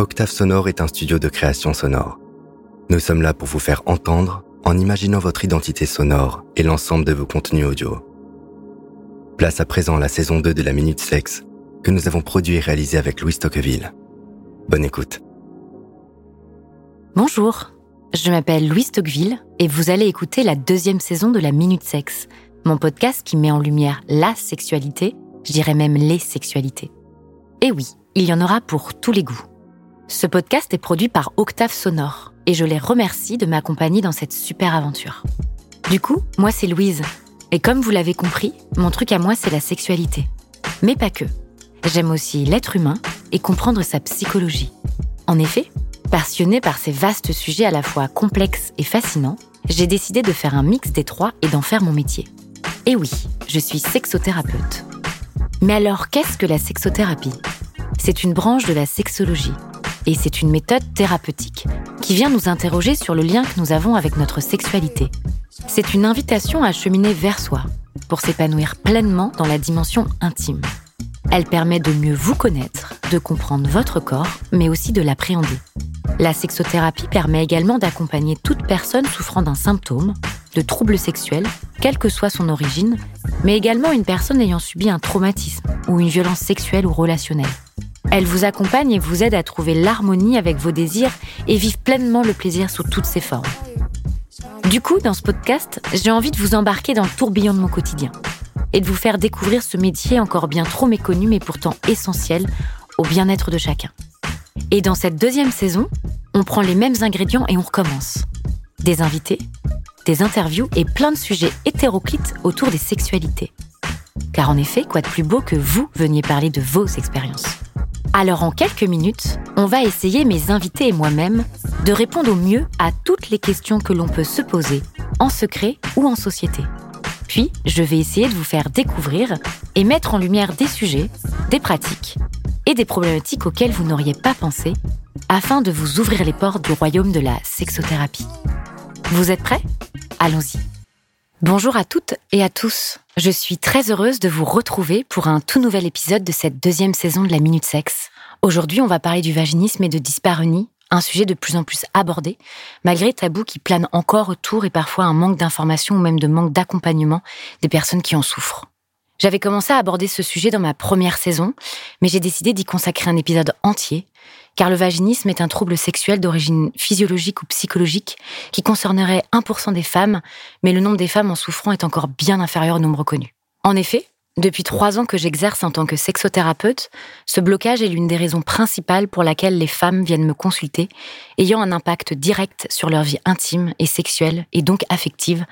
Octave Sonore est un studio de création sonore. Nous sommes là pour vous faire entendre en imaginant votre identité sonore et l'ensemble de vos contenus audio. Place à présent la saison 2 de la Minute Sexe que nous avons produit et réalisé avec Louis Tocqueville. Bonne écoute. Bonjour, je m'appelle Louise Tocqueville et vous allez écouter la deuxième saison de la Minute Sexe, mon podcast qui met en lumière la sexualité, je dirais même les sexualités. Et oui, il y en aura pour tous les goûts. Ce podcast est produit par Octave Sonore et je les remercie de m'accompagner dans cette super aventure. Du coup, moi c'est Louise. Et comme vous l'avez compris, mon truc à moi c'est la sexualité. Mais pas que. J'aime aussi l'être humain et comprendre sa psychologie. En effet, passionnée par ces vastes sujets à la fois complexes et fascinants, j'ai décidé de faire un mix des trois et d'en faire mon métier. Et oui, je suis sexothérapeute. Mais alors, qu'est-ce que la sexothérapie? C'est une branche de la sexologie et c'est une méthode thérapeutique qui vient nous interroger sur le lien que nous avons avec notre sexualité. C'est une invitation à cheminer vers soi pour s'épanouir pleinement dans la dimension intime. Elle permet de mieux vous connaître, de comprendre votre corps, mais aussi de l'appréhender. La sexothérapie permet également d'accompagner toute personne souffrant d'un symptôme, de troubles sexuels, quelle que soit son origine, mais également une personne ayant subi un traumatisme ou une violence sexuelle ou relationnelle. Elle vous accompagne et vous aide à trouver l'harmonie avec vos désirs et vivre pleinement le plaisir sous toutes ses formes. Du coup, dans ce podcast, j'ai envie de vous embarquer dans le tourbillon de mon quotidien et de vous faire découvrir ce métier encore bien trop méconnu mais pourtant essentiel au bien-être de chacun. Et dans cette deuxième saison, on prend les mêmes ingrédients et on recommence. Des invités, des interviews et plein de sujets hétéroclites autour des sexualités. Car en effet, quoi de plus beau que vous veniez parler de vos expériences alors en quelques minutes, on va essayer, mes invités et moi-même, de répondre au mieux à toutes les questions que l'on peut se poser, en secret ou en société. Puis, je vais essayer de vous faire découvrir et mettre en lumière des sujets, des pratiques et des problématiques auxquelles vous n'auriez pas pensé, afin de vous ouvrir les portes du royaume de la sexothérapie. Vous êtes prêts? Allons-y. Bonjour à toutes et à tous. Je suis très heureuse de vous retrouver pour un tout nouvel épisode de cette deuxième saison de la Minute Sexe. Aujourd'hui, on va parler du vaginisme et de dyspareunie, un sujet de plus en plus abordé, malgré tabous qui planent encore autour et parfois un manque d'information ou même de manque d'accompagnement des personnes qui en souffrent. J'avais commencé à aborder ce sujet dans ma première saison, mais j'ai décidé d'y consacrer un épisode entier car le vaginisme est un trouble sexuel d'origine physiologique ou psychologique qui concernerait 1% des femmes, mais le nombre des femmes en souffrant est encore bien inférieur au nombre connu. En effet, depuis trois ans que j'exerce en tant que sexothérapeute, ce blocage est l'une des raisons principales pour laquelle les femmes viennent me consulter, ayant un impact direct sur leur vie intime et sexuelle, et donc affective,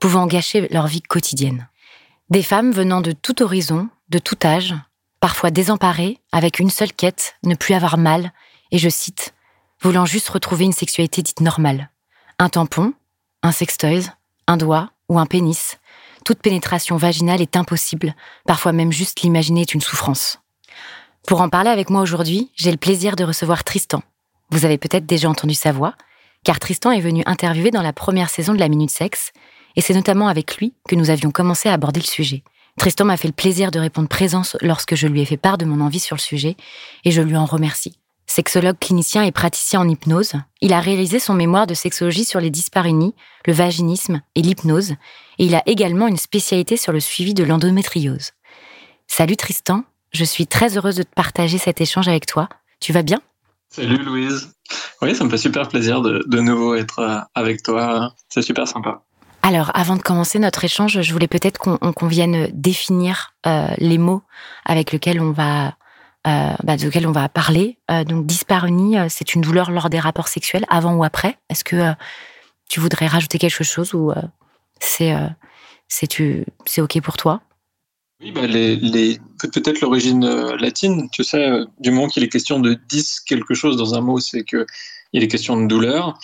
pouvant gâcher leur vie quotidienne. Des femmes venant de tout horizon, de tout âge, parfois désemparées, avec une seule quête, ne plus avoir mal, et je cite, voulant juste retrouver une sexualité dite normale. Un tampon, un sextoys, un doigt ou un pénis. Toute pénétration vaginale est impossible, parfois même juste l'imaginer est une souffrance. Pour en parler avec moi aujourd'hui, j'ai le plaisir de recevoir Tristan. Vous avez peut-être déjà entendu sa voix, car Tristan est venu interviewer dans la première saison de la Minute Sexe, et c'est notamment avec lui que nous avions commencé à aborder le sujet. Tristan m'a fait le plaisir de répondre présence lorsque je lui ai fait part de mon envie sur le sujet, et je lui en remercie. Sexologue clinicien et praticien en hypnose, il a réalisé son mémoire de sexologie sur les dyspareunies, le vaginisme et l'hypnose, et il a également une spécialité sur le suivi de l'endométriose. Salut Tristan, je suis très heureuse de te partager cet échange avec toi. Tu vas bien? Salut Louise. Oui, ça me fait super plaisir de, de nouveau être euh, avec toi. C'est super sympa. Alors, avant de commencer notre échange, je voulais peut-être qu'on vienne définir euh, les mots avec lesquels on va, euh, bah, de lesquels on va parler. Euh, donc, dyspareunie, euh, c'est une douleur lors des rapports sexuels, avant ou après. Est-ce que tu voudrais rajouter quelque chose ou c'est c'est ok pour toi? Oui, bah peut-être l'origine latine. Tu sais, du moment qu'il est question de dis quelque chose dans un mot, c'est que il est question de douleur.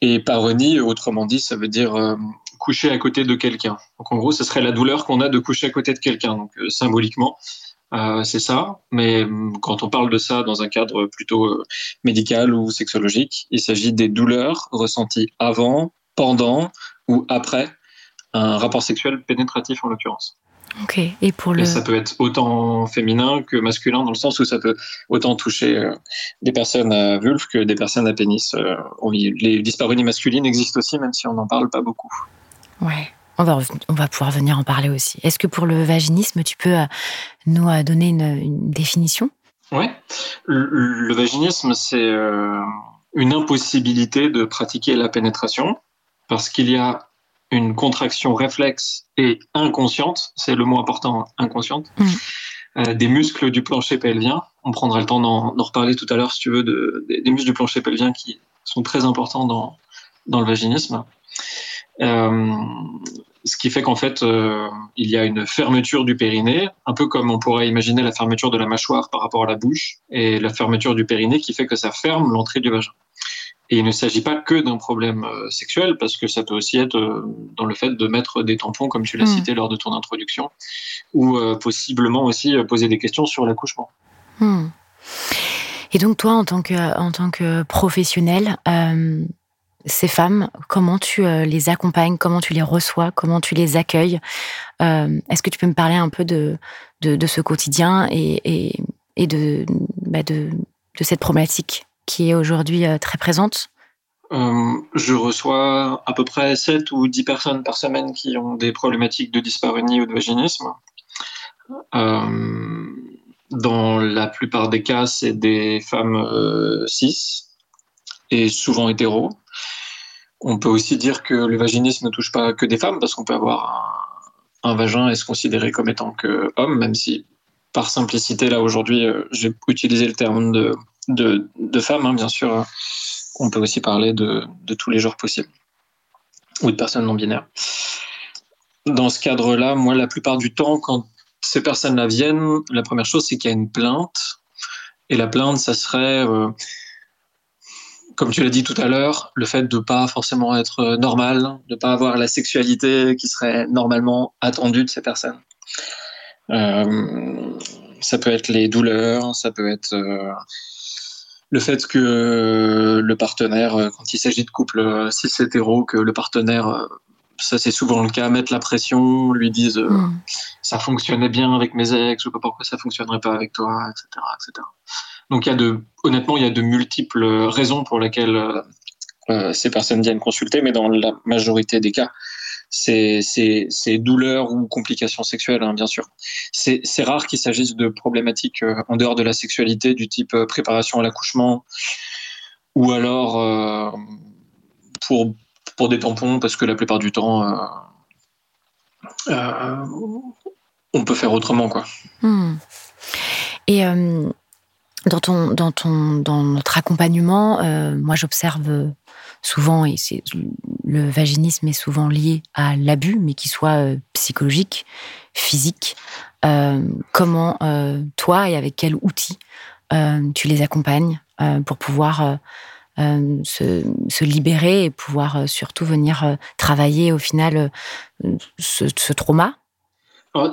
Et paronie, autrement dit, ça veut dire coucher à côté de quelqu'un. Donc en gros, ce serait la douleur qu'on a de coucher à côté de quelqu'un. Donc symboliquement, euh, c'est ça. Mais euh, quand on parle de ça dans un cadre plutôt euh, médical ou sexologique, il s'agit des douleurs ressenties avant, pendant ou après un rapport sexuel pénétratif en l'occurrence. Ok. Et pour le. Et ça peut être autant féminin que masculin dans le sens où ça peut autant toucher euh, des personnes à vulve que des personnes à pénis. Euh, les dyspareunies masculines existent aussi, même si on n'en parle pas beaucoup. Ouais. On va, on va pouvoir venir en parler aussi. Est-ce que pour le vaginisme, tu peux euh, nous donner une, définition? Oui. Le, le, vaginisme, c'est une impossibilité de pratiquer la pénétration parce qu'il y a une contraction réflexe et inconsciente, c'est le mot important, inconsciente, mm. euh, des muscles du plancher pelvien. On prendra le temps d'en reparler tout à l'heure, si tu veux, de, des, muscles du plancher pelvien qui sont très importants dans, dans le vaginisme. Euh, ce qui fait qu'en fait, euh, il y a une fermeture du périnée, un peu comme on pourrait imaginer la fermeture de la mâchoire par rapport à la bouche, et la fermeture du périnée qui fait que ça ferme l'entrée du vagin. Et il ne s'agit pas que d'un problème euh, sexuel, parce que ça peut aussi être euh, dans le fait de mettre des tampons, comme tu l'as hmm. cité lors de ton introduction, ou possiblement aussi poser des questions sur l'accouchement. Hmm. Et donc toi, en tant que, en tant que professionnel, ces femmes, comment tu les accompagnes, comment tu les reçois, comment tu les accueilles Est-ce que tu peux me parler un peu de, de, ce quotidien et, et, et de, bah de, de cette problématique qui est aujourd'hui euh, très présente? Euh, je reçois à peu près 7 ou 10 personnes par semaine qui ont des problématiques de dyspareunie ou de vaginisme. Euh, dans la plupart des cas, c'est des femmes cis et souvent hétéros. On peut aussi dire que le vaginisme ne touche pas que des femmes parce qu'on peut avoir un, vagin et se considérer comme étant que homme, même si par simplicité, là aujourd'hui, j'ai utilisé le terme de de, femmes, hein, bien sûr. On peut aussi parler de, tous les genres possibles ou de personnes non binaires. Dans ce cadre-là, moi, la plupart du temps, quand ces personnes-là viennent, la première chose, c'est qu'il y a une plainte. Et la plainte, ça serait, euh, comme tu l'as dit tout à l'heure, le fait de ne pas forcément être normal, de ne pas avoir la sexualité qui serait normalement attendue de ces personnes. Euh, ça peut être les douleurs, ça peut être euh, le fait que euh, le partenaire, euh, quand il s'agit de couple euh, cis hétéro, que le partenaire, ça c'est souvent le cas, mette la pression, lui dise mm. ça fonctionnait bien avec mes ex, ou pourquoi ça fonctionnerait pas avec toi, etc. etc. Donc honnêtement, il y a de multiples raisons pour lesquelles ces personnes viennent consulter, mais dans la majorité des cas, ces, douleurs ou complications sexuelles, hein, bien sûr. C'est rare qu'il s'agisse de problématiques euh, en dehors de la sexualité, du type euh, préparation à l'accouchement, ou alors euh, pour, pour des tampons, parce que la plupart du temps, on peut faire autrement. Quoi. Hmm. Et dans, ton, dans, ton, dans notre accompagnement, moi j'observe souvent, et c'est le vaginisme est souvent lié à l'abus, mais qui soit euh, psychologique, physique. Euh, comment euh, toi et avec quels outils tu les accompagnes pour pouvoir se, se, libérer et pouvoir surtout venir travailler au final ce, ce trauma?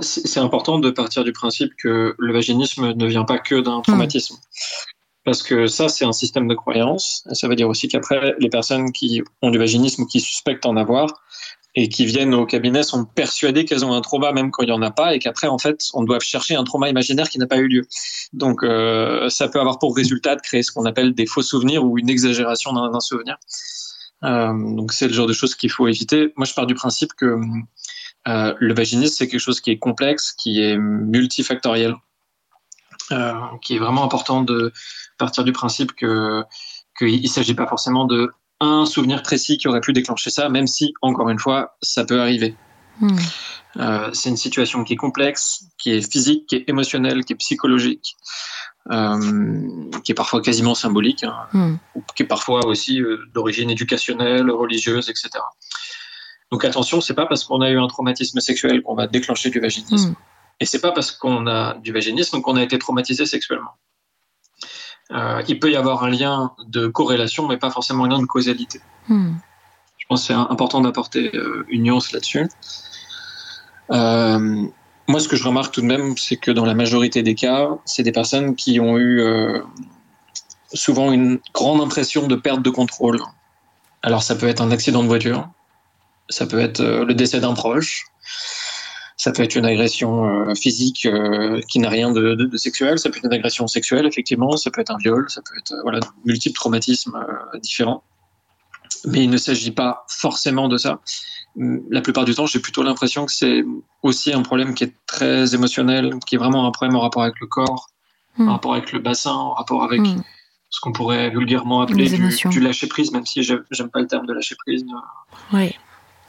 C'est important de partir du principe que le vaginisme ne vient pas que d'un mmh. traumatisme. Parce que ça, c'est un système de croyance. ça veut dire aussi qu'après, les personnes qui ont du vaginisme ou qui suspectent en avoir et qui viennent au cabinet sont persuadées qu'elles ont un trauma même quand il n'y en a pas et qu'après, en fait, on doit chercher un trauma imaginaire qui n'a pas eu lieu. Donc, euh, ça peut avoir pour résultat de créer ce qu'on appelle des faux souvenirs ou une exagération d'un souvenir. Euh, donc, c'est le genre de choses qu'il faut éviter. Moi, je pars du principe que euh, le vaginisme, c'est quelque chose qui est complexe, qui est multifactoriel. Euh, qui est vraiment important de partir du principe que qu'il ne s'agit pas forcément de un souvenir précis qui aurait pu déclencher ça, même si, encore une fois, ça peut arriver. Hmm. Euh, c'est une situation qui est complexe, qui est physique, qui est émotionnelle, qui est psychologique, qui est parfois quasiment symbolique, hein, hmm. qui est parfois aussi d'origine éducationnelle, religieuse, etc. Donc attention, c'est pas parce qu'on a eu un traumatisme sexuel qu'on va déclencher du vaginisme. Hmm. Et c'est pas parce qu'on a du vaginisme qu'on a été traumatisé sexuellement. Euh, il peut y avoir un lien de corrélation, mais pas forcément un lien de causalité. Hmm. Je pense que c'est important d'apporter euh, une nuance là-dessus. Euh, moi, ce que je remarque tout de même, c'est que dans la majorité des cas, c'est des personnes qui ont eu souvent une grande impression de perte de contrôle. Alors, ça peut être un accident de voiture, ça peut être le décès d'un proche, Ça peut être une agression physique qui n'a rien de, de, sexuel. Ça peut être une agression sexuelle, effectivement. Ça peut être un viol. Ça peut être voilà multiples traumatismes différents. Mais il ne s'agit pas forcément de ça. La plupart du temps, j'ai plutôt l'impression que c'est aussi un problème qui est très émotionnel, qui est vraiment un problème en rapport avec le corps, en hmm. rapport avec le bassin, en rapport avec hmm. ce qu'on pourrait vulgairement appeler du, lâcher prise, même si j'aime pas le terme de lâcher prise. Oui.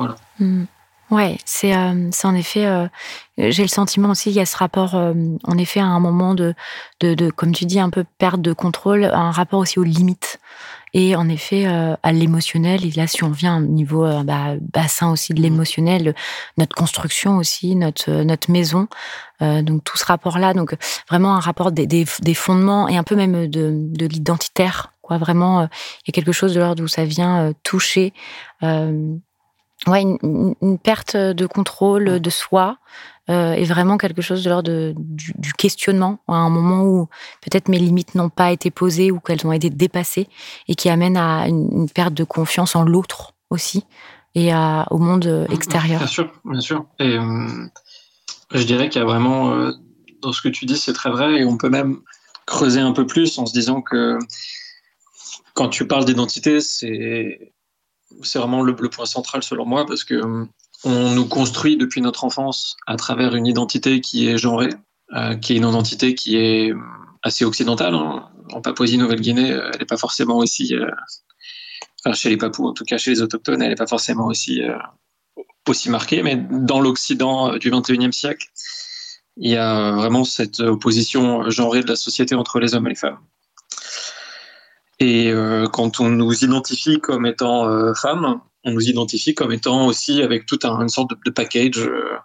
Voilà. Hmm. Ouais, c'est euh, en effet. Euh, j'ai le sentiment aussi qu'il y a ce rapport, euh, en effet, à un moment de, de, de, comme tu dis, un peu perte de contrôle, un rapport aussi aux limites et en effet euh, à l'émotionnel. Et là, si on vient au niveau euh, bah, bassin aussi de mmh. l'émotionnel, notre construction aussi, notre euh, notre maison, donc tout ce rapport-là, donc vraiment un rapport des, des, des, fondements et un peu même de, de l'identitaire, quoi. Vraiment, il y a quelque chose de l'ordre où ça vient toucher. Ouais, une, une, perte de contrôle de soi, euh, est vraiment quelque chose de l'ordre du, du, questionnement, à un moment où peut-être mes limites n'ont pas été posées ou qu'elles ont été dépassées, et qui amène à une, perte de confiance en l'autre aussi, et à, au monde mmh, extérieur. Bien sûr, bien sûr. Et euh, je dirais qu'il y a vraiment, euh, dans ce que tu dis, c'est très vrai, et on peut même creuser un peu plus en se disant que quand tu parles d'identité, c'est c'est vraiment le, point central selon moi parce que on nous construit depuis notre enfance à travers une identité qui est genrée, euh, qui est une identité qui est assez occidentale. En Papouasie-Nouvelle-Guinée, elle n'est pas forcément aussi, euh, enfin chez les Papous, en tout cas chez les autochtones, elle n'est pas forcément aussi euh, aussi marquée. Mais dans l'Occident du 21e siècle, il y a vraiment cette opposition genrée de la société entre les hommes et les femmes. Et quand on nous identifie comme étant femmes, on nous identifie comme étant aussi avec toute un, une sorte de, package euh,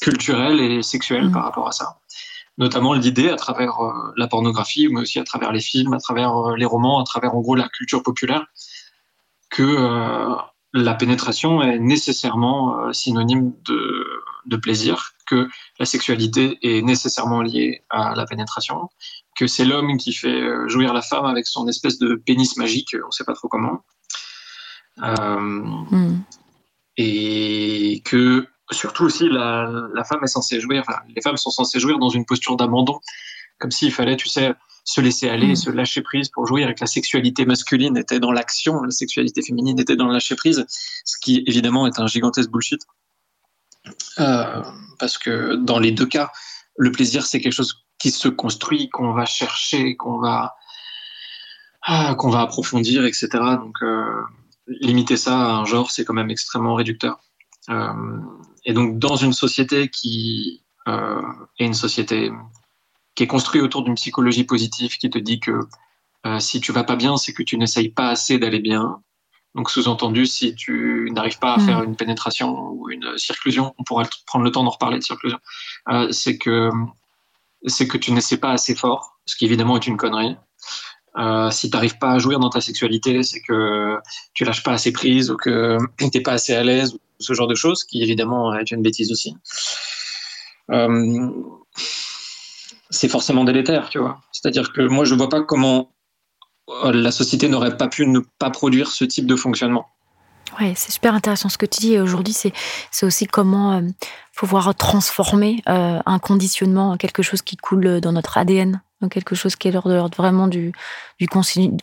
culturel et sexuel mm. par rapport à ça. Notamment l'idée à travers euh, la pornographie, mais aussi à travers les films, à travers euh, les romans, à travers en gros la culture populaire, que la pénétration est nécessairement synonyme de, de, plaisir, que la sexualité est nécessairement liée à la pénétration, que c'est l'homme qui fait jouir la femme avec son espèce de pénis magique, on ne sait pas trop comment, euh, hmm. Et que surtout aussi la, la, femme est censée jouir, enfin, les femmes sont censées jouir dans une posture d'abandon, comme s'il fallait, tu sais, se laisser aller, hmm. se lâcher prise pour jouir, et que la sexualité masculine était dans l'action, la sexualité féminine était dans le lâcher prise, ce qui évidemment est un gigantesque bullshit. Euh, parce que dans les deux cas, le plaisir c'est quelque chose qui se construit, qu'on va chercher, qu'on va ah, qu'on va approfondir, etc. Donc euh, limiter ça à un genre, c'est quand même extrêmement réducteur. Euh, et donc, dans une société qui euh, est une société qui est construite autour d'une psychologie positive qui te dit que si tu vas pas bien, c'est que tu n'essayes pas assez d'aller bien. Donc, sous-entendu, si tu n'arrives pas à faire mm. une pénétration ou une circlusion, on pourrait prendre le temps d'en reparler de circlusion, c'est que c'est que tu n'essaies pas assez fort, ce qui évidemment est une connerie. Euh, si tu n'arrives pas à jouir dans ta sexualité, c'est que tu lâches pas assez prise ou que tu n'es pas assez à l'aise, ou ce genre de choses, qui évidemment est une bêtise aussi. Euh, c'est forcément délétère, tu vois. C'est-à-dire que moi, je ne vois pas comment euh, la société n'aurait pas pu ne pas produire ce type de fonctionnement. Ouais, c'est super intéressant ce que tu dis. Aujourd'hui, c'est aussi comment pouvoir transformer un conditionnement en quelque chose qui coule dans notre ADN quelque chose qui est l'ordre vraiment du, du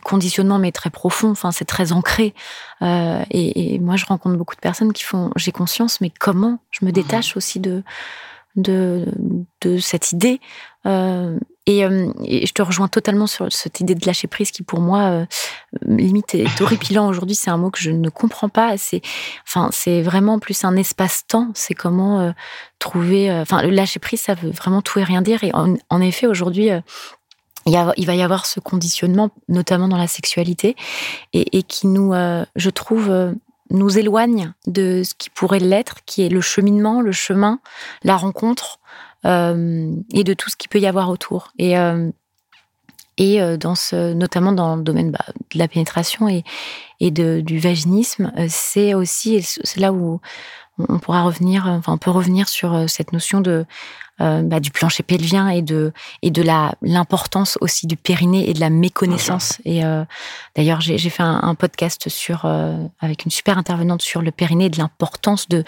conditionnement, mais très profond. Enfin, c'est très ancré. Euh, et, moi, je rencontre beaucoup de personnes qui font j'ai conscience, mais comment? Je me détache aussi de, de, de cette idée euh, euh, et, je te rejoins totalement sur cette idée de lâcher prise qui, pour moi, euh, limite est horripilant aujourd'hui. C'est un mot que je ne comprends pas. C'est, enfin, vraiment plus un espace-temps. C'est comment euh, trouver. Enfin, le lâcher prise, ça veut vraiment tout et rien dire. Et en, effet, aujourd'hui. Il, va y avoir ce conditionnement, notamment dans la sexualité, et, et qui nous, je trouve, nous éloigne de ce qui pourrait l'être, qui est le cheminement, le chemin, la rencontre, et de tout ce qu'il peut y avoir autour. Et, euh, et euh, dans ce, notamment dans le domaine bah, de la pénétration et, et du vaginisme, c'est aussi, là où on pourra revenir, enfin, on peut revenir sur cette notion de euh, bah, du plancher pelvien et de et de la l'importance aussi du périnée et de la méconnaissance. Et euh, d'ailleurs, j'ai fait un, podcast sur euh, avec une super intervenante sur le périnée et de l'importance de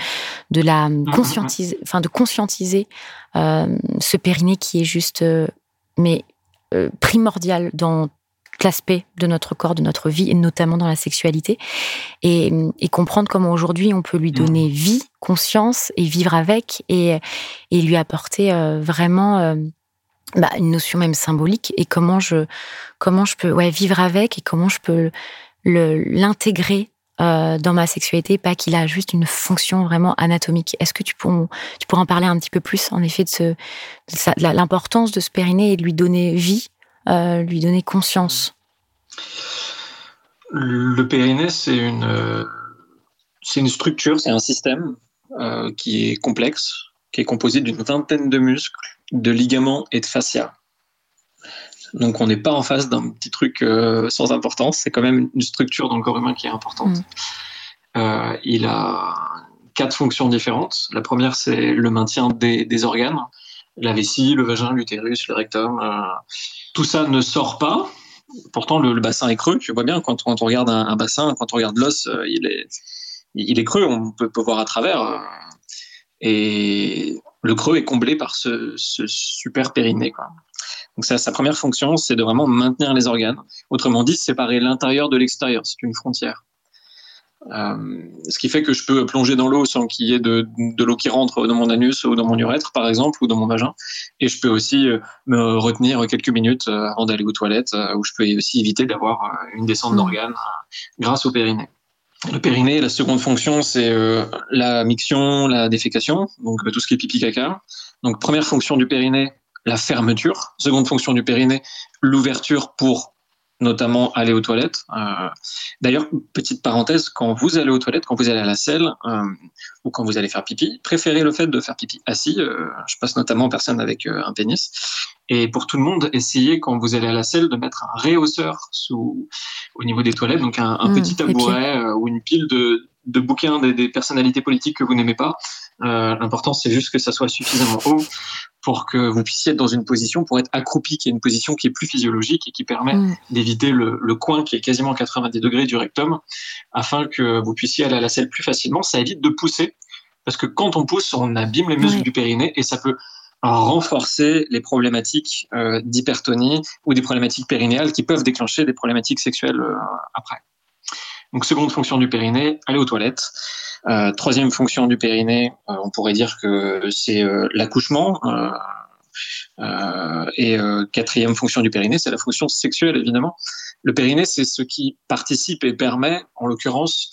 de la mmh, mmh, mmh. conscientiser, enfin de conscientiser ce périnée qui est juste mais primordial dans l'aspect de notre corps, de notre vie, et notamment dans la sexualité, et, comprendre comment aujourd'hui on peut lui donner mmh. vie, conscience, et vivre avec, et, et lui apporter euh, vraiment euh, bah, une notion même symbolique, et comment je, comment je peux ouais, vivre avec, et comment je peux l'intégrer euh, dans ma sexualité, pas qu'il a juste une fonction vraiment anatomique. Est-ce que tu pourrais, tu pourrais en parler un petit peu plus, en effet, de l'importance de ce périnée et de lui donner vie euh, lui donner conscience Le périnée, c'est une, euh, une structure, c'est un système euh, qui est complexe, qui est composé d'une vingtaine de muscles, de ligaments et de fascia. Donc on n'est pas en face d'un petit truc sans importance, c'est quand même une structure dans le corps humain qui est importante. Mm. il a quatre fonctions différentes. La première, c'est le maintien des, des organes la vessie, le vagin, l'utérus, le rectum. Euh, tout ça ne sort pas. Pourtant, le, bassin est creux. Tu vois bien quand, on regarde un, bassin, quand on regarde l'os, euh, il est, creux. On peut, voir à travers. Euh, et le creux est comblé par ce, super périnée. Donc ça, sa première fonction, c'est de vraiment maintenir les organes. Autrement dit, séparer l'intérieur de l'extérieur. C'est une frontière. Euh, ce qui fait que je peux plonger dans l'eau sans qu'il y ait de, de l'eau qui rentre dans mon anus ou dans mon urètre, par exemple, ou dans mon vagin. Et je peux aussi euh, me retenir quelques minutes euh, avant d'aller aux toilettes, où je peux aussi éviter d'avoir une descente mmh. d'organes grâce au périnée. Le périnée, la seconde fonction, c'est la miction, la défécation, donc tout ce qui est pipi caca. Donc première fonction du périnée, la fermeture. Seconde fonction du périnée, l'ouverture pour notamment aller aux toilettes. Euh, D'ailleurs, petite parenthèse, quand vous allez aux toilettes, quand vous allez à la selle euh, ou quand vous allez faire pipi, préférez le fait de faire pipi assis. Euh, je passe notamment aux personnes avec un pénis. Et pour tout le monde, essayez quand vous allez à la selle de mettre un réhausseur sous, au niveau des toilettes, donc un, un mmh, petit tabouret ou une pile de, de bouquins des, des, personnalités politiques que vous n'aimez pas. Euh, L'important, c'est juste que ça soit suffisamment haut pour que vous puissiez être dans une position pour être accroupi, qui est une position qui est plus physiologique et qui permet d'éviter le, le, coin qui est quasiment 90 degrés du rectum, afin que vous puissiez aller à la selle plus facilement. Ça évite de pousser, parce que quand on pousse, on abîme les muscles du périnée et ça peut renforcer les problématiques euh, d'hypertonie ou des problématiques périnéales qui peuvent déclencher des problématiques sexuelles euh, après. Donc seconde fonction du périnée, aller aux toilettes. Euh, troisième fonction du périnée, euh, on pourrait dire que c'est euh, l'accouchement. et quatrième fonction du périnée, c'est la fonction sexuelle, évidemment. Le périnée, c'est ce qui participe et permet, en l'occurrence,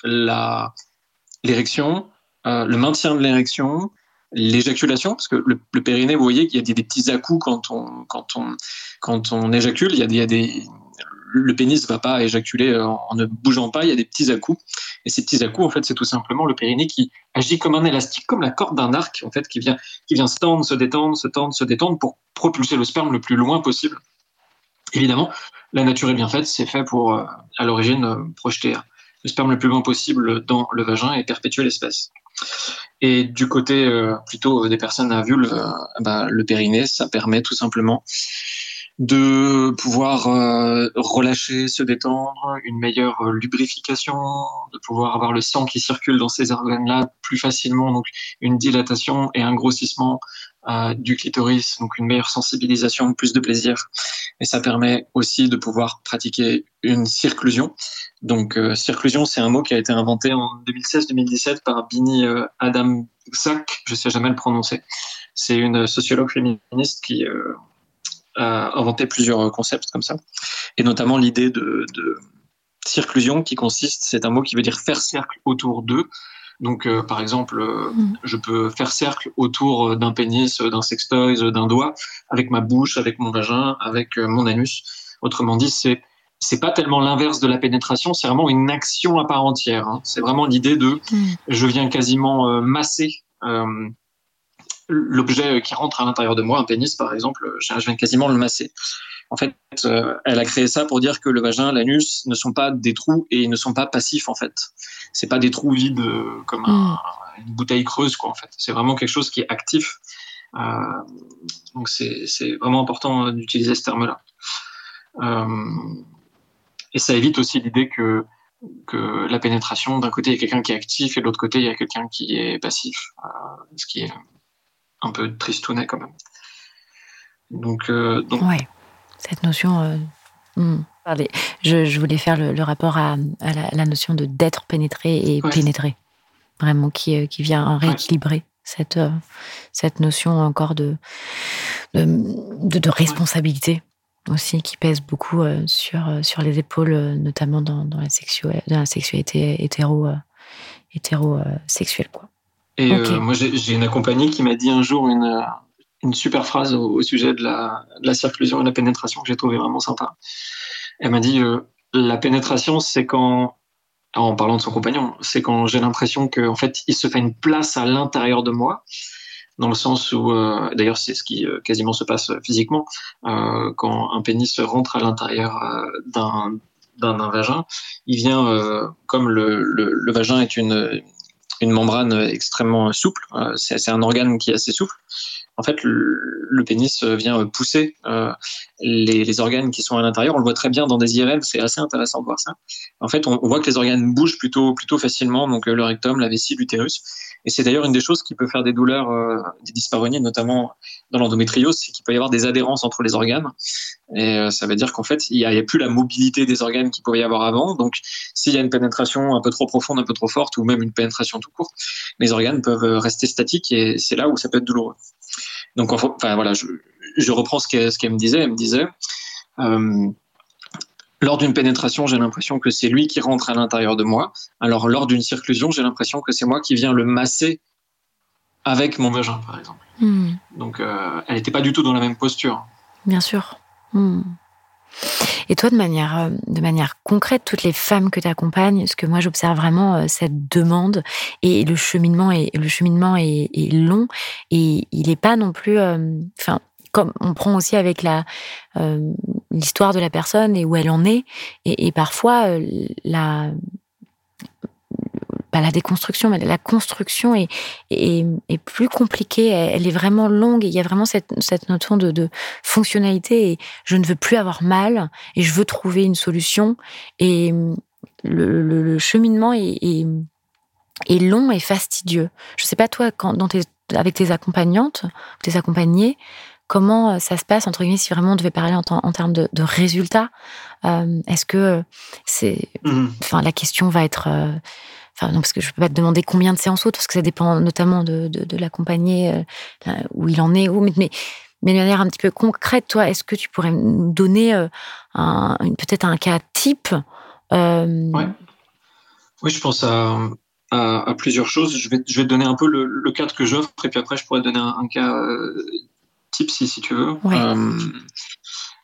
l'érection, le maintien de l'érection, l'éjaculation, parce que le, périnée, vous voyez qu'il y a des, petits à-coups quand on, quand, on, quand on éjacule, il y a, il y a des, le pénis ne va pas éjaculer en, ne bougeant pas, il y a des petits à-coups. Et ces petits à-coups, en fait, c'est tout simplement le périnée qui agit comme un élastique, comme la corde d'un arc, en fait, qui vient, qui vient se tendre, se détendre, se tendre, se détendre pour propulser le sperme le plus loin possible. Évidemment, la nature est bien faite, c'est fait pour, euh, à l'origine, euh, projeter le sperme le plus loin possible dans le vagin et perpétuer l'espèce. Et du côté euh, plutôt des personnes à vulve, bah, le périnée, ça permet tout simplement de pouvoir euh, relâcher, se détendre, une meilleure euh, lubrification, de pouvoir avoir le sang qui circule dans ces organes-là plus facilement, donc une dilatation et un grossissement euh, du clitoris, donc une meilleure sensibilisation, plus de plaisir. Et ça permet aussi de pouvoir pratiquer une circlusion. Donc circlusion, c'est un mot qui a été inventé en 2016-2017 par Bini Adam Zak, je sais jamais le prononcer. C'est une sociologue féministe qui a inventé plusieurs concepts comme ça, et notamment l'idée de, circlusion qui consiste, c'est un mot qui veut dire faire cercle autour d'eux. Donc, euh, par exemple, euh, mm. je peux faire cercle autour d'un pénis, d'un sextoys, d'un doigt, avec ma bouche, avec mon vagin, avec euh, mon anus. Autrement dit, c'est c'est pas tellement l'inverse de la pénétration, c'est vraiment une action à part entière. Hein. C'est vraiment l'idée de mm. je viens quasiment masser l'objet qui rentre à l'intérieur de moi, un pénis par exemple, je viens quasiment le masser. En fait, euh, elle a créé ça pour dire que le vagin, l'anus ne sont pas des trous et ils ne sont pas passifs en fait. C'est pas des trous vides euh, comme hmm. une bouteille creuse quoi en fait. C'est vraiment quelque chose qui est actif donc c'est vraiment important d'utiliser ce terme-là. et ça évite aussi l'idée que que la pénétration, d'un côté, il y a quelqu'un qui est actif et de l'autre côté, il y a quelqu'un qui est passif, ce qui est un peu tristounet quand même. Donc, donc... Ouais, cette notion Hmm. Je, voulais faire le, rapport à, la, notion de d'être pénétré et pénétré, vraiment qui, euh, qui vient rééquilibrer cette, euh, cette notion encore de, de, responsabilité aussi qui pèse beaucoup euh, sur, sur les épaules, notamment dans, dans, la, dans la sexualité hétéro, hétérosexuelle. Quoi. Et moi, j'ai une accompagnée qui m'a dit un jour une, une super phrase au, sujet de la, de la, circlusion et de la pénétration que j'ai trouvé vraiment sympa. Elle m'a dit euh, la pénétration, c'est quand, en parlant de son compagnon, c'est quand j'ai l'impression qu'en fait, il se fait une place à l'intérieur de moi, dans le sens où, euh, d'ailleurs, c'est ce qui euh, quasiment se passe physiquement, quand un pénis rentre à l'intérieur d'un d'un vagin, il vient, comme le, le, le, vagin est une, une membrane extrêmement souple, c'est un organe qui est assez souple, en fait, le, pénis vient pousser euh, les, organes qui sont à l'intérieur. On le voit très bien dans des IRM, c'est assez intéressant de voir ça. En fait, on, voit que les organes bougent plutôt, plutôt facilement, donc euh, le rectum, la vessie, l'utérus. Et c'est d'ailleurs une des choses qui peut faire des douleurs, euh, des dyspareunies, notamment dans l'endométriose, c'est qu'il peut y avoir des adhérences entre les organes. Et ça veut dire qu'en fait, il n'y a, plus la mobilité des organes qu'il pouvait y avoir avant. Donc, s'il y a une pénétration un peu trop profonde, un peu trop forte, ou même une pénétration tout court, les organes peuvent rester statiques et c'est là où ça peut être douloureux. Donc, enfin, voilà, je, reprends ce qu'elle me disait. Elle me disait, euh, lors d'une pénétration, j'ai l'impression que c'est lui qui rentre à l'intérieur de moi. Alors, lors d'une circlusion, j'ai l'impression que c'est moi qui viens le masser avec mon vagin, par exemple. Hmm. Donc, euh, elle n'était pas du tout dans la même posture. Bien sûr. Hmm. Et toi, de manière, euh, de manière concrète, toutes les femmes que tu accompagnes, ce que moi j'observe vraiment, euh, cette demande et le cheminement est, le cheminement est, long et il n'est pas non plus, euh, enfin, comme on prend aussi avec la l'histoire de la personne et où elle en est et, parfois la pas la déconstruction, mais la construction est, est, plus compliquée. Elle est vraiment longue. Et il y a vraiment cette, cette notion de, fonctionnalité. Et je ne veux plus avoir mal et je veux trouver une solution. Et le, le, cheminement est, est, long et fastidieux. Je ne sais pas toi, quand, avec tes accompagnantes, tes accompagnés, comment euh, ça se passe entre guillemets si vraiment on devait parler en, en termes de, de résultats euh, Est-ce que c'est, mmh. enfin, la question va être euh, Enfin, non, parce que je peux pas te demander combien de séances autres, parce que ça dépend notamment de, de, l'accompagner, euh, où il en est, où, mais, mais, de manière un petit peu concrète, toi, est-ce que tu pourrais nous donner euh, peut-être un cas type euh, Oui, je pense à, à, plusieurs choses. Je vais, je vais te donner un peu le, le cadre que j'offre, et puis après, je pourrais te donner un, cas type si, si tu veux.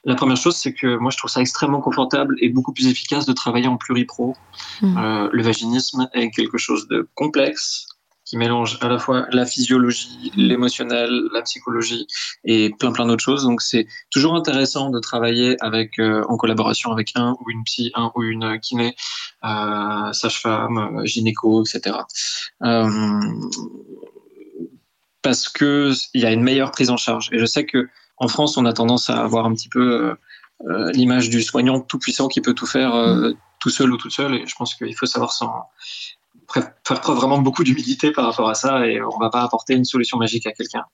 La première chose, c'est que moi, je trouve ça extrêmement confortable et beaucoup plus efficace de travailler en pluripro. Mmh. Euh, le vaginisme est quelque chose de complexe qui mélange à la fois la physiologie, l'émotionnel, la psychologie et plein plein d'autres choses. Donc c'est toujours intéressant de travailler avec euh, en collaboration avec un ou une psy, un ou une kiné, euh, sage-femme, gynéco, etc. Euh, parce que il y a une meilleure prise en charge. Et je sais que en France, on a tendance à avoir un petit peu euh, euh, l'image du soignant tout puissant qui peut tout faire euh, tout seul ou toute seule. Et je pense qu'il faut savoir faire preuve vraiment beaucoup d'humilité par rapport à ça et on ne va pas apporter une solution magique à quelqu'un.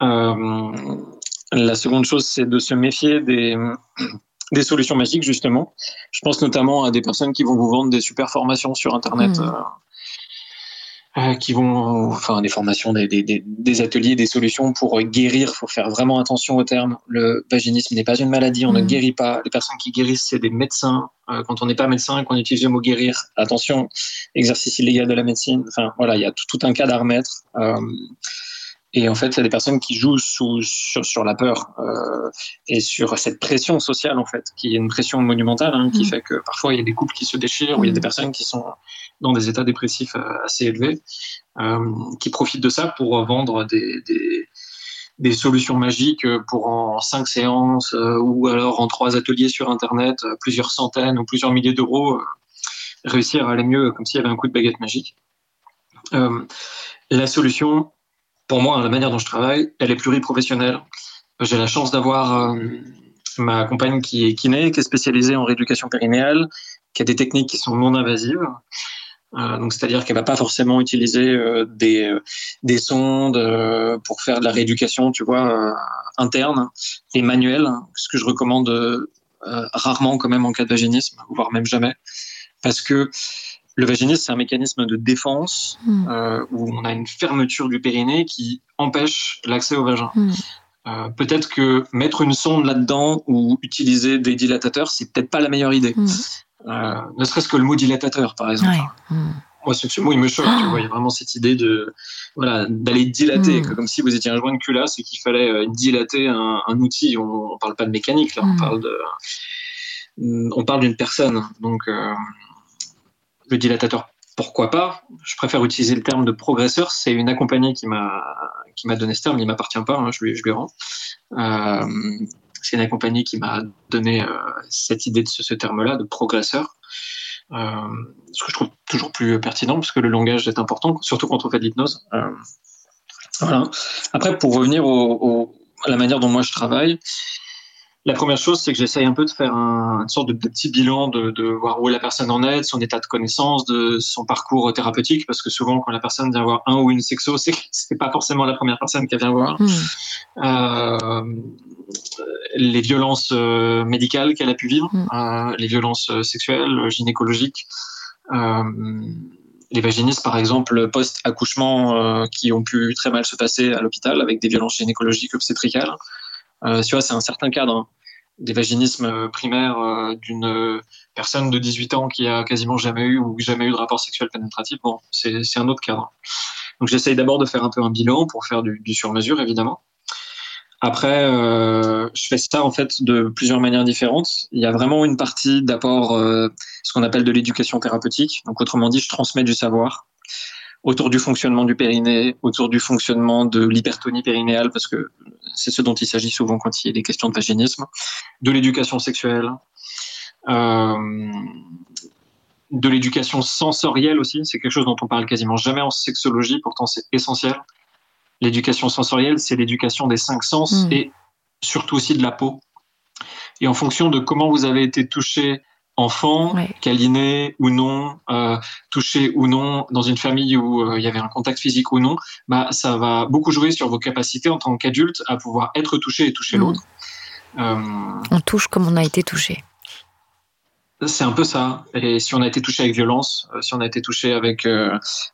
la seconde chose, c'est de se méfier des, des solutions magiques, justement. Je pense notamment à des personnes qui vont vous vendre des super formations sur Internet. Mmh. Euh, qui vont, enfin, des formations, des, des, des, ateliers, des solutions pour guérir. Il faut faire vraiment attention au terme. Le vaginisme n'est pas une maladie, on ne mm. guérit pas. Les personnes qui guérissent, c'est des médecins. Euh, quand on n'est pas médecin et qu'on utilise le mot guérir, attention, exercice illégal de la médecine. Enfin, voilà, il y a tout, un cas à remettre. Euh, et en fait, il y a des personnes qui jouent sous, sur, sur la peur euh, et sur cette pression sociale, en fait, qui est une pression monumentale, hein, qui mm. fait que parfois il y a des couples qui se déchirent, ou il y a des mm. personnes qui sont dans des états dépressifs euh, assez élevés, euh, qui profitent de ça pour vendre des, des, des solutions magiques pour en cinq séances euh, ou alors en trois ateliers sur Internet, plusieurs centaines ou plusieurs milliers d'euros, réussir à aller mieux comme s'il y avait un coup de baguette magique. la solution pour moi, la manière dont je travaille, elle est pluriprofessionnelle. J'ai la chance d'avoir ma compagne qui est kiné, qui est spécialisée en rééducation périnéale, qui a des techniques qui sont non invasives. Euh, donc, c'est-à-dire qu'elle va pas forcément utiliser euh, des, euh, des sondes euh, pour faire de la rééducation, tu vois, interne et manuelle, ce que je recommande rarement quand même en cas de vaginisme, voire même jamais, parce que le vaginisme, c'est un mécanisme de défense mmh. où on a une fermeture du périnée qui empêche l'accès au vagin. Mmh. Euh, peut-être que mettre une sonde là-dedans ou utiliser des dilatateurs, c'est peut-être pas la meilleure idée. Mm. Euh, ne serait-ce que le mot dilatateur, par exemple. Moi, ce, mot, il me choque. Tu vois, il y a vraiment cette idée de voilà d'aller dilater, mm. comme si vous étiez un joint de culasse et qu'il fallait euh, dilater un, un outil. On, ne parle pas de mécanique, là, on parle de, on parle d'une personne. Donc, euh, le dilatateur pourquoi pas? Je préfère utiliser le terme de progresseur. C'est une accompagnée qui m'a donné ce terme. Il m'appartient pas. Hein, je lui je lui rends. Euh, c'est une accompagnée qui m'a donné euh, cette idée de ce, terme-là de progresseur. Euh, ce que je trouve toujours plus pertinent parce que le langage est important, surtout quand on fait de l'hypnose. Voilà. Après, pour revenir à la manière dont moi je travaille, la première chose, c'est que j'essaye un peu de faire un, une sorte de, petit bilan, de, de, voir où la personne en est, son état de connaissance, de son parcours thérapeutique, parce que souvent, quand la personne vient voir un ou une sexo, c'est c'est pas forcément la première personne qui vient voir. Hmm. Euh, les violences euh, médicales qu'elle a pu vivre, hmm. euh, les violences sexuelles, gynécologiques. Euh, les vaginistes, par exemple, post-accouchement, qui ont pu très mal se passer à l'hôpital avec des violences gynécologiques obstétricales. Euh, tu vois, c'est un certain cadre hein. des vaginismes euh, primaires euh, d'une personne de 18 ans qui a quasiment jamais eu ou jamais eu de rapport sexuel pénétratif. Bon, c'est un autre cadre. Donc j'essaye d'abord de faire un peu un bilan pour faire du, sur-mesure, évidemment. Après, je fais ça en fait de plusieurs manières différentes. Il y a vraiment une partie d'apport, ce qu'on appelle de l'éducation thérapeutique. Donc autrement dit, je transmets du savoir autour du fonctionnement du périnée, autour du fonctionnement de l'hypertonie périnéale, parce que c'est ce dont il s'agit souvent quand il y a des questions de vaginisme, de l'éducation sexuelle, euh, de l'éducation sensorielle aussi, c'est quelque chose dont on parle quasiment jamais en sexologie, pourtant c'est essentiel. L'éducation sensorielle, c'est l'éducation des cinq sens mmh. et surtout aussi de la peau. Et en fonction de comment vous avez été touché enfant, ouais. câliné ou non, euh, touché ou non, dans une famille où euh, il y avait un contact physique ou non, bah, ça va beaucoup jouer sur vos capacités en tant qu'adulte à pouvoir être touché et toucher mmh. l'autre. Euh, on touche comme on a été touché. C'est un peu ça. Et si on a été touché avec violence, si on a été touché avec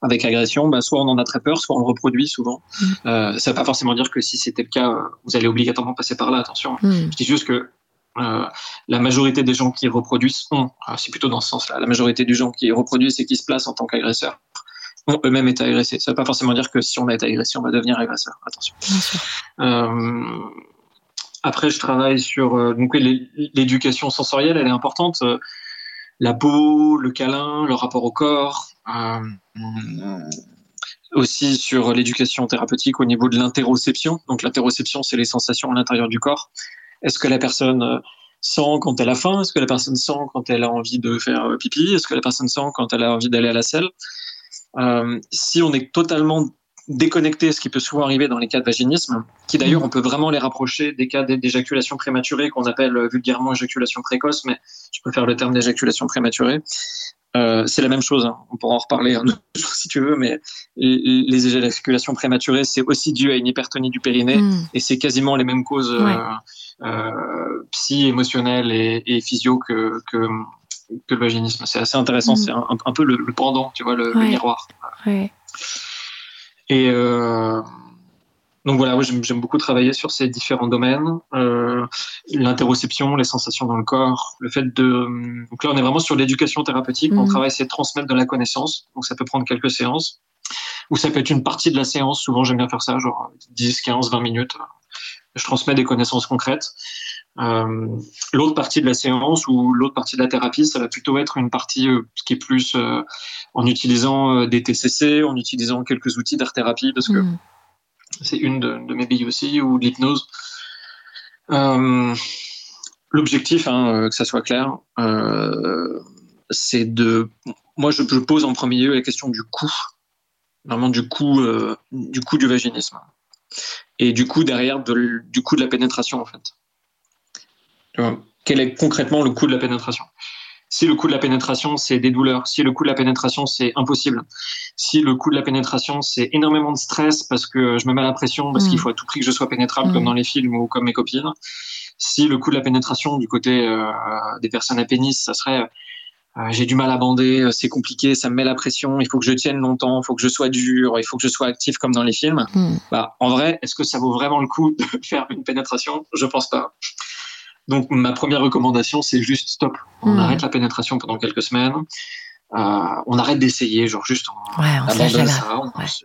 avec agression, bah, soit on en a très peur, soit on le reproduit souvent. Mmh. Euh, ça ne veut pas forcément dire que si c'était le cas, vous allez obligatoirement passer par là. Attention. Mmh. Je dis juste que la majorité des gens qui reproduisent ont, ah, c'est plutôt dans ce sens-là, la majorité des gens qui reproduisent et qui se placent en tant qu'agresseurs ont eux-mêmes été agressés. Ça ne veut pas forcément dire que si on a été agressé, on va devenir agresseur. Attention. Euh, après, je travaille sur euh, donc l'éducation sensorielle, elle est importante. Euh, la peau, le câlin, le rapport au corps. Euh, aussi sur l'éducation thérapeutique au niveau de l'interoception. Donc l'interoception, c'est les sensations à l'intérieur du corps. Est-ce que la personne euh, sent quand elle a faim? Est-ce que la personne sent quand elle a envie de faire euh, pipi? Est-ce que la personne sent quand elle a envie d'aller à la selle? Euh, Si on est totalement déconnecté, ce qui peut souvent arriver dans les cas de vaginisme, qui d'ailleurs on peut vraiment les rapprocher des cas d'éjaculation prématurée qu'on appelle vulgairement éjaculation précoce, mais je préfère le terme d'éjaculation prématurée. Euh, c'est la même chose, hein. on pourra en reparler un autre jour si tu veux, mais les éjaculations prématurées, c'est aussi dû à une hypertonie du périnée mm. et c'est quasiment les mêmes causes ouais. euh, euh, psy, émotionnelles et, et physio que, que, que, le vaginisme. C'est assez intéressant, mm. c'est un, un, peu le, le, pendant, tu vois, le, ouais. le miroir. Ouais. Et donc voilà, j'aime beaucoup travailler sur ces différents domaines. Euh, L'interoception, les sensations dans le corps, le fait de... Donc là, on est vraiment sur l'éducation thérapeutique. Mmh. Mon travail, c'est de transmettre de la connaissance. Donc ça peut prendre quelques séances. Ou ça peut être une partie de la séance. Souvent, j'aime bien faire ça, genre 10, 15, 20 minutes. Je transmets des connaissances concrètes. Euh, l'autre partie de la séance ou l'autre partie de la thérapie, ça va plutôt être une partie euh, qui est plus euh, en utilisant euh, des TCC, en utilisant quelques outils d'art thérapie, parce que mmh c'est une de, mes billes aussi, ou de l'hypnose. Euh, L'objectif, hein, que ça soit clair, euh, c'est de. Moi, je, pose en premier lieu la question du coût vraiment du coût, du coût vaginisme et du coup derrière du coût de la pénétration en fait. Quel est concrètement le coût de la pénétration? Si le coût de la pénétration c'est des douleurs, si le coût de la pénétration c'est impossible, si le coût de la pénétration c'est énormément de stress parce que je me mets la pression parce qu'il mm. faut à tout prix que je sois pénétrable comme mm. dans les films ou comme mes copines, si le coût de la pénétration du côté euh, des personnes à pénis ça serait euh, j'ai du mal à bander, euh, c'est compliqué, ça me met la pression, il faut que je tienne longtemps, il faut que je sois dur, il faut que je sois actif comme dans les films. Hmm. Bah, en vrai, est-ce que ça vaut vraiment le coup de faire une pénétration? Je pense pas. Donc ma première recommandation, c'est juste stop. On hmm. arrête la pénétration pendant quelques semaines. Euh, on arrête d'essayer, genre juste on, ouais, on abandonne ça, on se,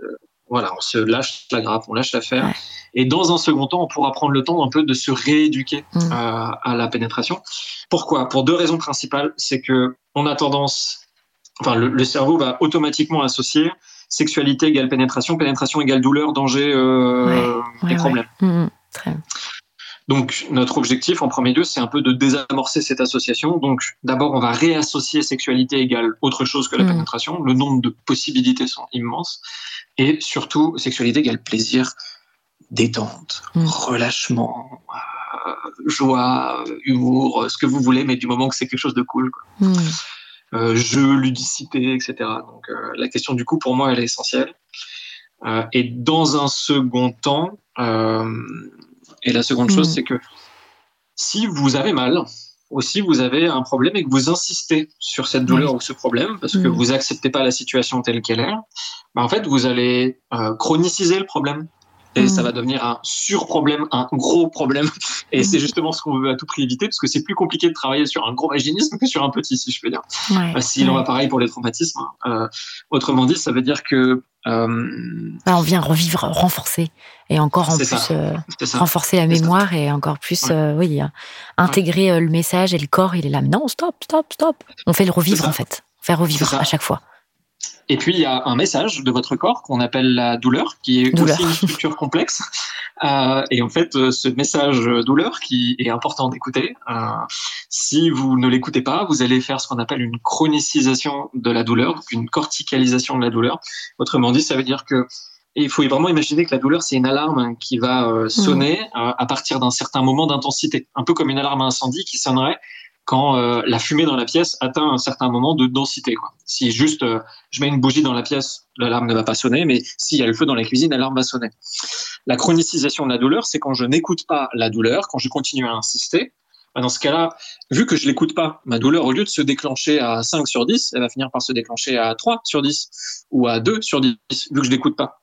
voilà, on se lâche la grappe, on lâche l'affaire. Et dans un second temps, on pourra prendre le temps un peu de se rééduquer mm. euh, à la pénétration. Pourquoi? Pour deux raisons principales. C'est que on a tendance, enfin, le, cerveau va automatiquement associer sexualité égale pénétration, pénétration égale douleur, danger euh, et problème. Mm, mm. Donc, notre objectif en premier lieu, c'est un peu de désamorcer cette association. Donc, d'abord, on va réassocier sexualité égale autre chose que la pénétration. Le nombre de possibilités sont immenses. Et surtout, sexualité égale plaisir, détente, mm. relâchement, euh, joie, humour, ce que vous voulez, mais du moment que c'est quelque chose de cool. Mm. Euh, jeu, ludicité, etc. Donc euh, la question du coup, pour moi, elle est essentielle. et dans un second temps, et la seconde chose, mm. c'est que si vous avez mal, ou si vous avez un problème et que vous insistez sur cette douleur ou ce problème, parce que vous acceptez pas la situation telle qu'elle est, bah en fait, vous allez chroniciser le problème et ça hmm. va devenir un sur-problème, un gros problème. Et c'est justement ce qu'on veut à tout prix éviter, parce que c'est plus compliqué de travailler sur un gros vaginisme que sur un petit, si je peux dire. Ouais, euh, S'il en va pareil pour les traumatismes. Euh, autrement dit, ça veut dire que... Euh, bah, on vient revivre, renforcer, et encore en plus euh, renforcer la mémoire, et encore plus, oui, intégrer le message, et le corps, il est là, non, stop, stop, stop. On fait le revivre, en fait. Faire revivre à chaque fois. Et puis, il y a un message de votre corps qu'on appelle la douleur, qui est aussi une structure complexe. Euh, et en fait, euh, ce message douleur qui est important d'écouter, euh, si vous ne l'écoutez pas, vous allez faire ce qu'on appelle une chronicisation de la douleur, une corticalisation de la douleur. Autrement dit, ça veut dire que il faut vraiment imaginer que la douleur, c'est une alarme qui va euh, sonner mmh. à partir d'un certain moment d'intensité, un peu comme une alarme à incendie qui sonnerait quand euh, la fumée dans la pièce atteint un certain moment de densité. Si juste euh, je mets une bougie dans la pièce, l'alarme ne va pas sonner, mais s'il y a le feu dans la cuisine, l'alarme va sonner. La chronicisation de la douleur, c'est quand je n'écoute pas la douleur, quand je continue à insister. Bah, dans ce cas-là, vu que je l'écoute pas, ma douleur, au lieu de se déclencher à 5 sur 10, elle va finir par se déclencher à 3 sur 10 ou à 2 sur 10, vu que je l'écoute pas.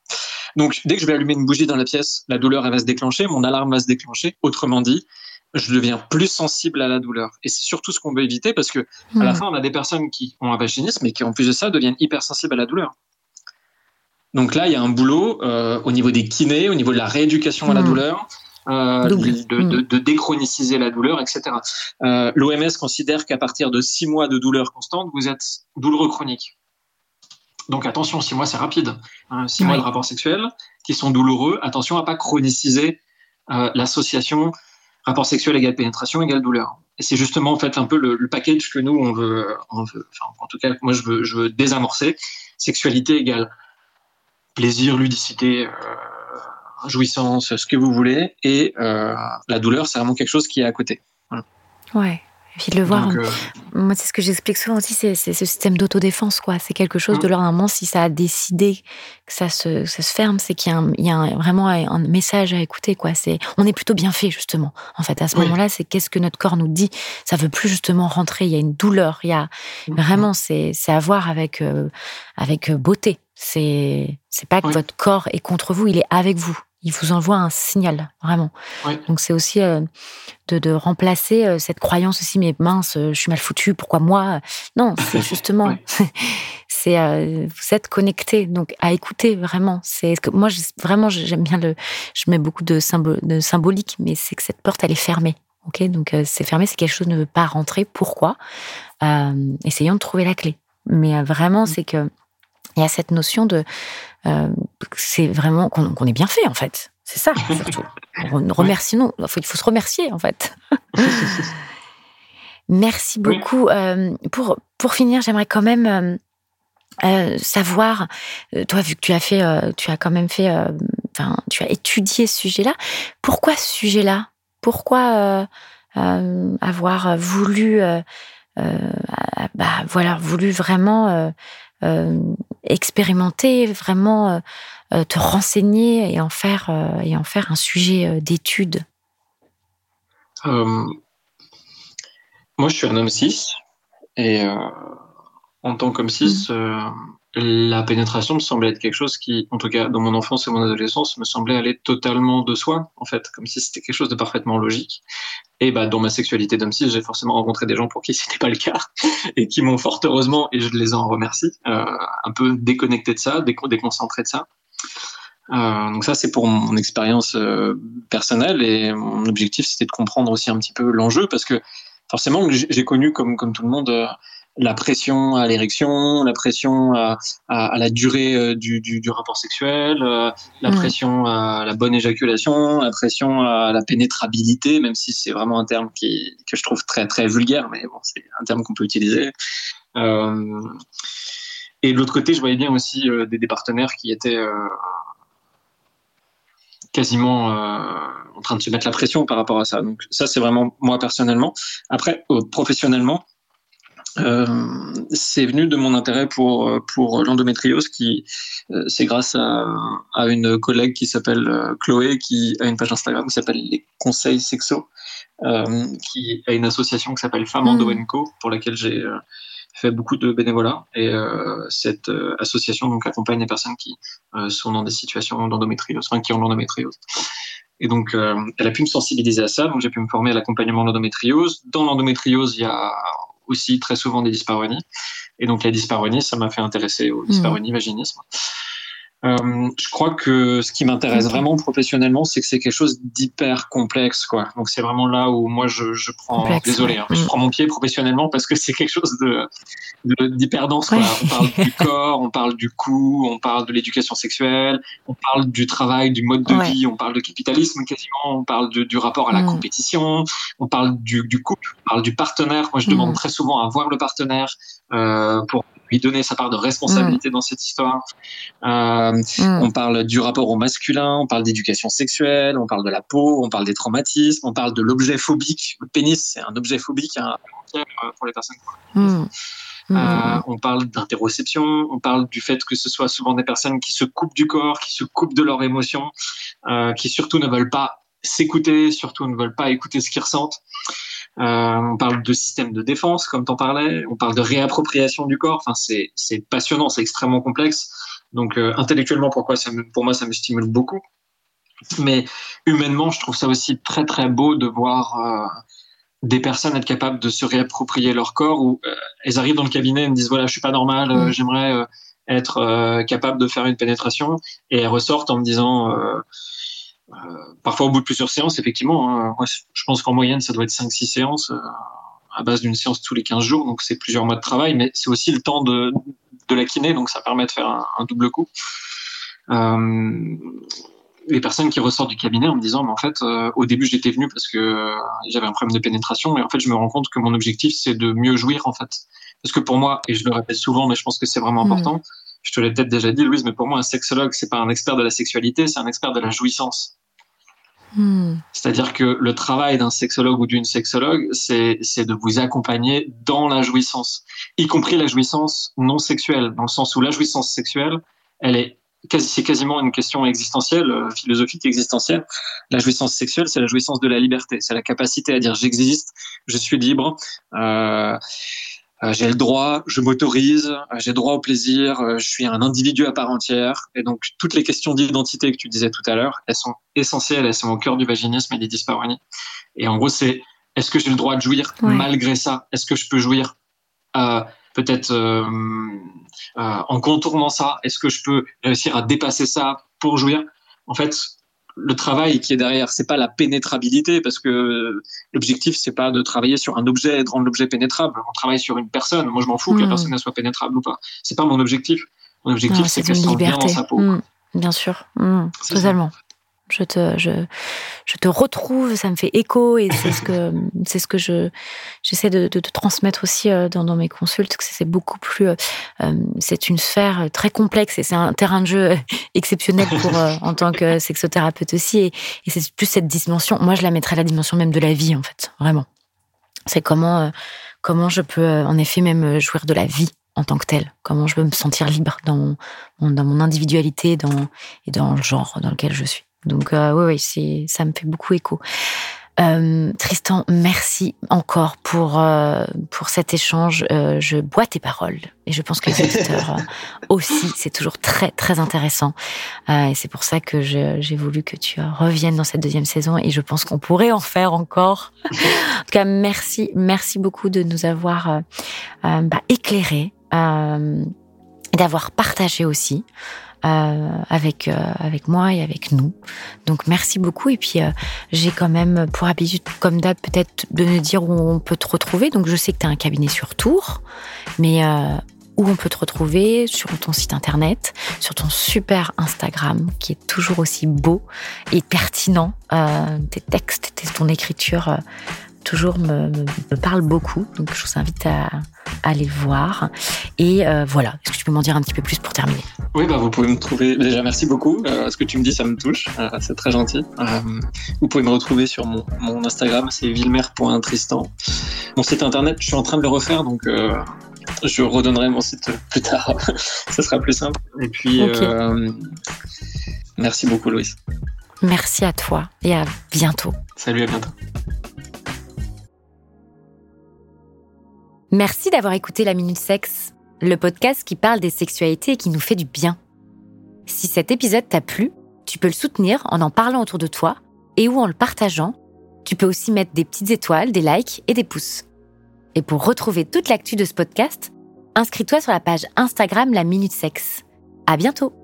Donc, dès que je vais allumer une bougie dans la pièce, la douleur, elle va se déclencher, mon alarme va se déclencher. Autrement dit, je deviens plus sensible à la douleur. Et c'est surtout ce qu'on veut éviter parce que à la hmm. fin, on a des personnes qui ont un vaginisme et qui, en plus de ça, deviennent hypersensibles à la douleur. Donc là, il y a un boulot euh, au niveau des kinés, au niveau de la rééducation à la hmm. douleur, euh, de, de, déchroniciser la douleur, etc. Euh, L'OMS considère qu'à partir de six mois de douleur constante, vous êtes douloureux chronique. Donc attention, six mois c'est rapide. Hein, six mois de rapports sexuels qui sont douloureux. Attention à pas chroniciser l'association rapport sexuel égale pénétration égale douleur. Et c'est justement en fait un peu le, package que nous on veut, en tout cas moi je veux, je veux désamorcer. Sexualité égale plaisir, ludicité, euh, jouissance, ce que vous voulez, et euh, la douleur c'est vraiment quelque chose qui est à côté. Ouais puis de le voir, euh, moi c'est ce que j'explique souvent aussi, c'est ce système d'autodéfense quoi. C'est quelque chose de mmh. leur moment si ça a décidé que ça se, ça se ferme, c'est qu'il y a, un, vraiment un message à écouter quoi. C'est on est plutôt bien fait justement. En fait à ce moment-là, c'est qu'est-ce que notre corps nous dit. Ça veut plus justement rentrer. Il y a une douleur. Il y a mmh. vraiment c'est c'est à voir avec euh, avec beauté. C'est c'est pas que votre corps est contre vous, il est avec vous il vous envoie un signal, vraiment. Donc c'est aussi euh, de, remplacer euh, cette croyance aussi, mais mince, euh, je suis mal foutu, pourquoi moi Non, c'est justement, c'est vous êtes connecté, donc à écouter vraiment. C'est que moi vraiment j'aime bien le, je mets beaucoup de, de symbolique, mais c'est que cette porte elle est fermée. Ok, donc c'est fermé, c'est quelque chose ne veut pas rentrer. Pourquoi? Essayons de trouver la clé. Mais vraiment, mmh. c'est que il y a cette notion de euh, c'est vraiment qu'on est bien fait en fait. C'est ça surtout. Remercions, il faut, se remercier en fait. Merci beaucoup. Euh, pour pour finir, j'aimerais quand même savoir, toi, vu que tu as fait, tu as quand même fait, enfin, tu as étudié ce sujet-là. Pourquoi ce sujet-là? Pourquoi avoir voulu, bah, voilà, voulu vraiment expérimenter, vraiment te renseigner et en faire et en faire un sujet d'étude Moi, je suis un homme cis et en tant qu'homme cis, mmh. La pénétration me semblait être quelque chose qui, en tout cas dans mon enfance et mon adolescence, me semblait aller totalement de soi, en fait, comme si c'était quelque chose de parfaitement logique. Et bah, dans ma sexualité d'homme cis, j'ai forcément rencontré des gens pour qui c'était pas le cas et qui m'ont fort heureusement, et je les en remercie, euh, un peu déconnecté de ça, déconcentré de ça. Euh, donc ça, c'est pour mon expérience euh, personnelle et mon objectif, c'était de comprendre aussi un petit peu l'enjeu parce que forcément, j'ai connu comme tout le monde la pression à l'érection, la pression à, à, la durée euh, du, du, du rapport sexuel, euh, la mm. pression à la bonne éjaculation, la pression à la pénétrabilité, même si c'est vraiment un terme qui, que je trouve très très vulgaire, mais bon, c'est un terme qu'on peut utiliser. Euh, et de l'autre côté, je voyais bien aussi euh, des, des, partenaires qui étaient euh, quasiment en train de se mettre la pression par rapport à ça. Donc ça, c'est vraiment moi personnellement. Après, professionnellement, euh, c'est venu de mon intérêt pour pour l'endométriose qui euh, c'est grâce à, à, une collègue qui s'appelle euh, Chloé qui a une page Instagram qui s'appelle les conseils sexo euh, qui a une association qui s'appelle Femmes Endo mmh. Co pour laquelle j'ai fait beaucoup de bénévolat et cette association donc accompagne les personnes qui sont dans des situations d'endométriose enfin qui ont l'endométriose et donc, elle a pu me sensibiliser à ça. Donc, j'ai pu me former à l'accompagnement de l'endométriose. Dans l'endométriose, il y a aussi très souvent des dyspareunies. Et donc la dyspareunie, ça m'a fait intéresser au dyspareunie, vaginisme. Euh, je crois que ce qui m'intéresse vraiment professionnellement, c'est que c'est quelque chose d'hyper complexe, quoi. Donc c'est vraiment là où moi je, je prends, complexe, désolé, hein, je mm. prends mon pied professionnellement parce que c'est quelque chose de d'hyper dense. Quoi. On parle du corps, on parle du cou, on parle de l'éducation sexuelle, on parle du travail, du mode de ouais. vie, on parle de capitalisme quasiment, on parle de, du rapport à la mm. compétition, on parle du, du, couple, on parle du partenaire. Moi je demande mm. très souvent à voir le partenaire euh, pour lui donner sa part de responsabilité mmh. dans cette histoire. Euh, mmh. On parle du rapport au masculin, on parle d'éducation sexuelle, on parle de la peau, on parle des traumatismes, on parle de l'objet phobique. Le pénis, c'est un objet phobique hein, pour les personnes. Mmh. Euh, on parle d'interoception, on parle du fait que ce soit souvent des personnes qui se coupent du corps, qui se coupent de leurs émotions, euh, qui surtout ne veulent pas s'écouter, surtout ne veulent pas écouter ce qu'ils ressentent. Euh, on parle de système de défense, comme tu en parlais. On parle de réappropriation du corps. Enfin, c'est, c'est passionnant, c'est extrêmement complexe. Donc, euh, intellectuellement, pourquoi ça me, pour moi, ça me stimule beaucoup. Mais humainement, je trouve ça aussi très, très beau de voir euh, des personnes être capables de se réapproprier leur corps où euh, elles arrivent dans le cabinet et me disent voilà, je suis pas normal, mmh. j'aimerais être capable de faire une pénétration. Et elles ressortent en me disant euh, parfois au bout de plusieurs séances, effectivement, hein, je pense qu'en moyenne, ça doit être 5-6 séances euh, à base d'une séance tous les 15 jours, donc c'est plusieurs mois de travail, mais c'est aussi le temps de, de la kiné, donc ça permet de faire un, un double coup. Euh, les personnes qui ressortent du cabinet en me disant, mais en fait, euh, au début, j'étais venu parce que euh, j'avais un problème de pénétration, mais en fait, je me rends compte que mon objectif, c'est de mieux jouir, en fait. Parce que pour moi, et je le répète souvent, mais je pense que c'est vraiment mmh. important, je te l'ai peut-être déjà dit, Louise, mais pour moi, un sexologue, c'est pas un expert de la sexualité, c'est un expert de la jouissance. Hmm. C'est-à-dire que le travail d'un sexologue ou d'une sexologue, c'est de vous accompagner dans la jouissance, y compris la jouissance non sexuelle, dans le sens où la jouissance sexuelle, elle est c'est quasiment une question existentielle, euh, philosophique existentielle. La jouissance sexuelle, c'est la jouissance de la liberté, c'est la capacité à dire j'existe, je suis libre. Euh, j'ai le droit, je m'autorise, euh, j'ai droit au plaisir, euh, je suis un individu à part entière. Et donc, toutes les questions d'identité que tu disais tout à l'heure, elles sont essentielles, elles sont au cœur du vaginisme et des dyspareunies. Et en gros, c'est est-ce que j'ai le droit de jouir ouais. malgré ça? Est-ce que je peux jouir euh, peut-être euh, euh, en contournant ça? Est-ce que je peux réussir à dépasser ça pour jouir? En fait, le travail qui est derrière, c'est pas la pénétrabilité, parce que l'objectif, c'est pas de travailler sur un objet et de rendre l'objet pénétrable. On travaille sur une personne. Moi, je m'en fous mmh. que la hmm. personne soit pénétrable ou pas. C'est pas mon objectif. Mon objectif, c'est qu'elle sente bien dans sa peau. Mmh. Bien sûr, mmh. totalement. Je te, je, je te retrouve, ça me fait écho et c'est ce que, c'est ce que je, j'essaie de, de, transmettre aussi euh, dans, dans mes consultes, que c'est beaucoup plus, euh, euh, c'est une sphère très complexe et c'est un terrain de jeu exceptionnel pour, en tant que sexothérapeute aussi et, et c'est plus cette dimension. Moi, je la mettrais à la dimension même de la vie, en fait, vraiment. C'est comment, comment je peux, en effet, même jouir de la vie en tant que tel Comment je veux me sentir libre dans mon, dans mon individualité dans, et dans le genre dans lequel je suis. Donc euh, oui, ça me fait beaucoup écho. Euh, Tristan, merci encore pour euh, pour cet échange. Je bois tes paroles et je pense que les auditeurs aussi. C'est toujours très très intéressant et c'est pour ça que j'ai voulu que tu reviennes dans cette deuxième saison et je pense qu'on pourrait en faire encore. en tout cas, merci merci beaucoup de nous avoir bah, éclairés d'avoir partagé aussi avec euh, avec moi et avec nous. Donc merci beaucoup et puis euh, j'ai quand même pour habitude comme d'hab peut-être de me dire où on peut te retrouver. Donc je sais que tu as un cabinet sur Tours, mais euh, où on peut te retrouver sur ton site internet, sur ton super Instagram qui est toujours aussi beau et pertinent. Euh, tes textes, ton écriture toujours me, me, parle beaucoup. Donc, je vous invite à, à aller voir. Et euh, voilà, est-ce que tu peux m'en dire un petit peu plus pour terminer? Oui, bah, vous pouvez me trouver. Déjà, merci beaucoup. Euh, ce que tu me dis, ça me touche. Euh, c'est très gentil. Vous pouvez me retrouver sur mon, mon Instagram, c'est vilmer.tristan. Mon site internet, je suis en train de le refaire, donc je redonnerai mon site plus tard. ça sera plus simple. Et puis, okay. merci beaucoup, Louise. Merci à toi et à bientôt. Salut, à bientôt. Merci d'avoir écouté La Minute Sexe, le podcast qui parle des sexualités et qui nous fait du bien. Si cet épisode t'a plu, tu peux le soutenir en en parlant autour de toi et ou en le partageant. Tu peux aussi mettre des petites étoiles, des likes et des pouces. Et pour retrouver toute l'actu de ce podcast, inscris-toi sur la page Instagram La Minute Sexe. À bientôt!